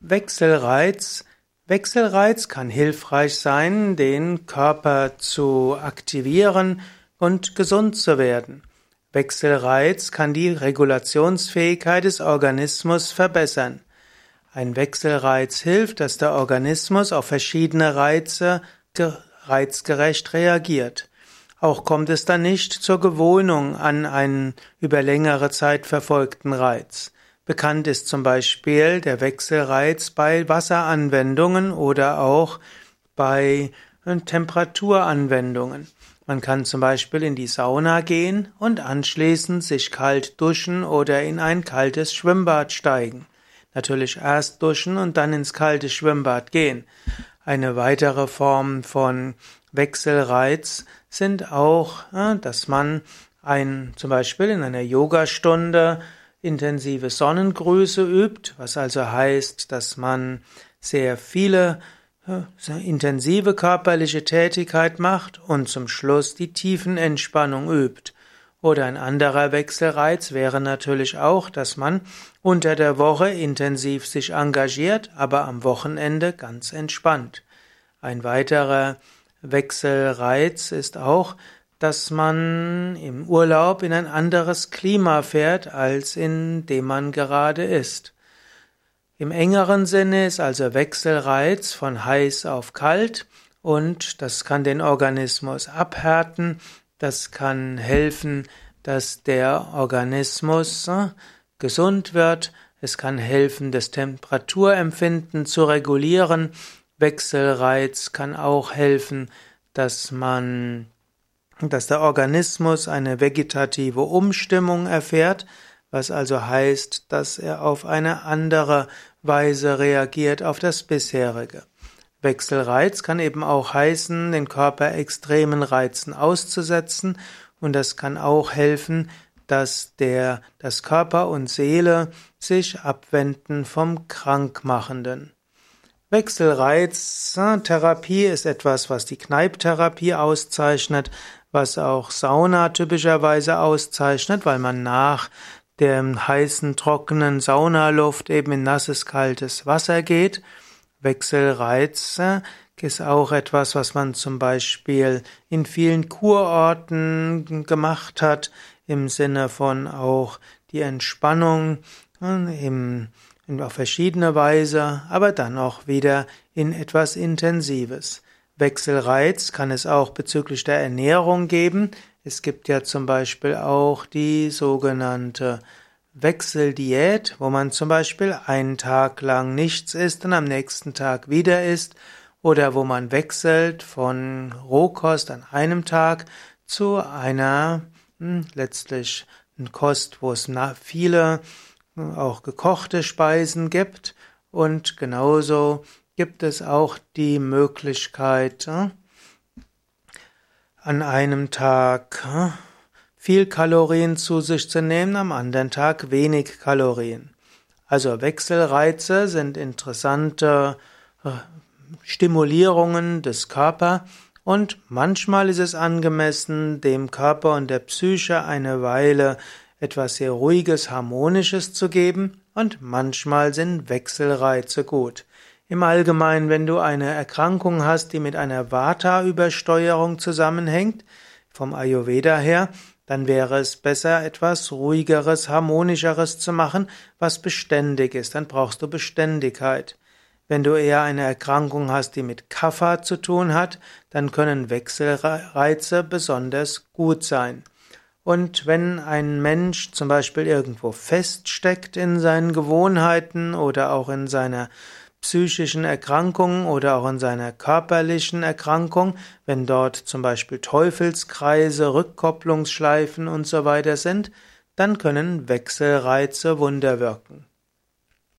Wechselreiz. Wechselreiz kann hilfreich sein, den Körper zu aktivieren und gesund zu werden. Wechselreiz kann die Regulationsfähigkeit des Organismus verbessern. Ein Wechselreiz hilft, dass der Organismus auf verschiedene Reize reizgerecht reagiert. Auch kommt es dann nicht zur Gewohnung an einen über längere Zeit verfolgten Reiz. Bekannt ist zum Beispiel der Wechselreiz bei Wasseranwendungen oder auch bei äh, Temperaturanwendungen. Man kann zum Beispiel in die Sauna gehen und anschließend sich kalt duschen oder in ein kaltes Schwimmbad steigen. Natürlich erst duschen und dann ins kalte Schwimmbad gehen. Eine weitere Form von Wechselreiz sind auch, äh, dass man ein, zum Beispiel in einer Yogastunde intensive Sonnengrüße übt, was also heißt, dass man sehr viele sehr intensive körperliche Tätigkeit macht und zum Schluss die Tiefenentspannung übt. Oder ein anderer Wechselreiz wäre natürlich auch, dass man unter der Woche intensiv sich engagiert, aber am Wochenende ganz entspannt. Ein weiterer Wechselreiz ist auch, dass man im Urlaub in ein anderes Klima fährt, als in dem man gerade ist. Im engeren Sinne ist also Wechselreiz von heiß auf kalt und das kann den Organismus abhärten, das kann helfen, dass der Organismus äh, gesund wird, es kann helfen, das Temperaturempfinden zu regulieren, Wechselreiz kann auch helfen, dass man dass der Organismus eine vegetative Umstimmung erfährt, was also heißt, dass er auf eine andere Weise reagiert auf das bisherige. Wechselreiz kann eben auch heißen, den Körper extremen Reizen auszusetzen und das kann auch helfen, dass der, das Körper und Seele sich abwenden vom Krankmachenden. Wechselreiztherapie ist etwas, was die Kneiptherapie auszeichnet, was auch Sauna typischerweise auszeichnet, weil man nach der heißen, trockenen Saunaluft eben in nasses, kaltes Wasser geht. Wechselreiz ist auch etwas, was man zum Beispiel in vielen Kurorten gemacht hat, im Sinne von auch die Entspannung äh, im, auf verschiedene Weise, aber dann auch wieder in etwas Intensives. Wechselreiz kann es auch bezüglich der Ernährung geben. Es gibt ja zum Beispiel auch die sogenannte Wechseldiät, wo man zum Beispiel einen Tag lang nichts isst und am nächsten Tag wieder isst, oder wo man wechselt von Rohkost an einem Tag zu einer hm, letztlich Kost, wo es viele auch gekochte Speisen gibt und genauso gibt es auch die Möglichkeit, äh, an einem Tag äh, viel Kalorien zu sich zu nehmen, am anderen Tag wenig Kalorien. Also Wechselreize sind interessante äh, Stimulierungen des Körpers und manchmal ist es angemessen, dem Körper und der Psyche eine Weile etwas sehr Ruhiges, Harmonisches zu geben und manchmal sind Wechselreize gut. Im Allgemeinen, wenn du eine Erkrankung hast, die mit einer Vata-Übersteuerung zusammenhängt, vom Ayurveda her, dann wäre es besser, etwas ruhigeres, harmonischeres zu machen, was beständig ist. Dann brauchst du Beständigkeit. Wenn du eher eine Erkrankung hast, die mit Kapha zu tun hat, dann können Wechselreize besonders gut sein. Und wenn ein Mensch zum Beispiel irgendwo feststeckt in seinen Gewohnheiten oder auch in seiner psychischen Erkrankung oder auch in seiner körperlichen Erkrankung, wenn dort zum Beispiel Teufelskreise, Rückkopplungsschleifen und so weiter sind, dann können Wechselreize Wunder wirken.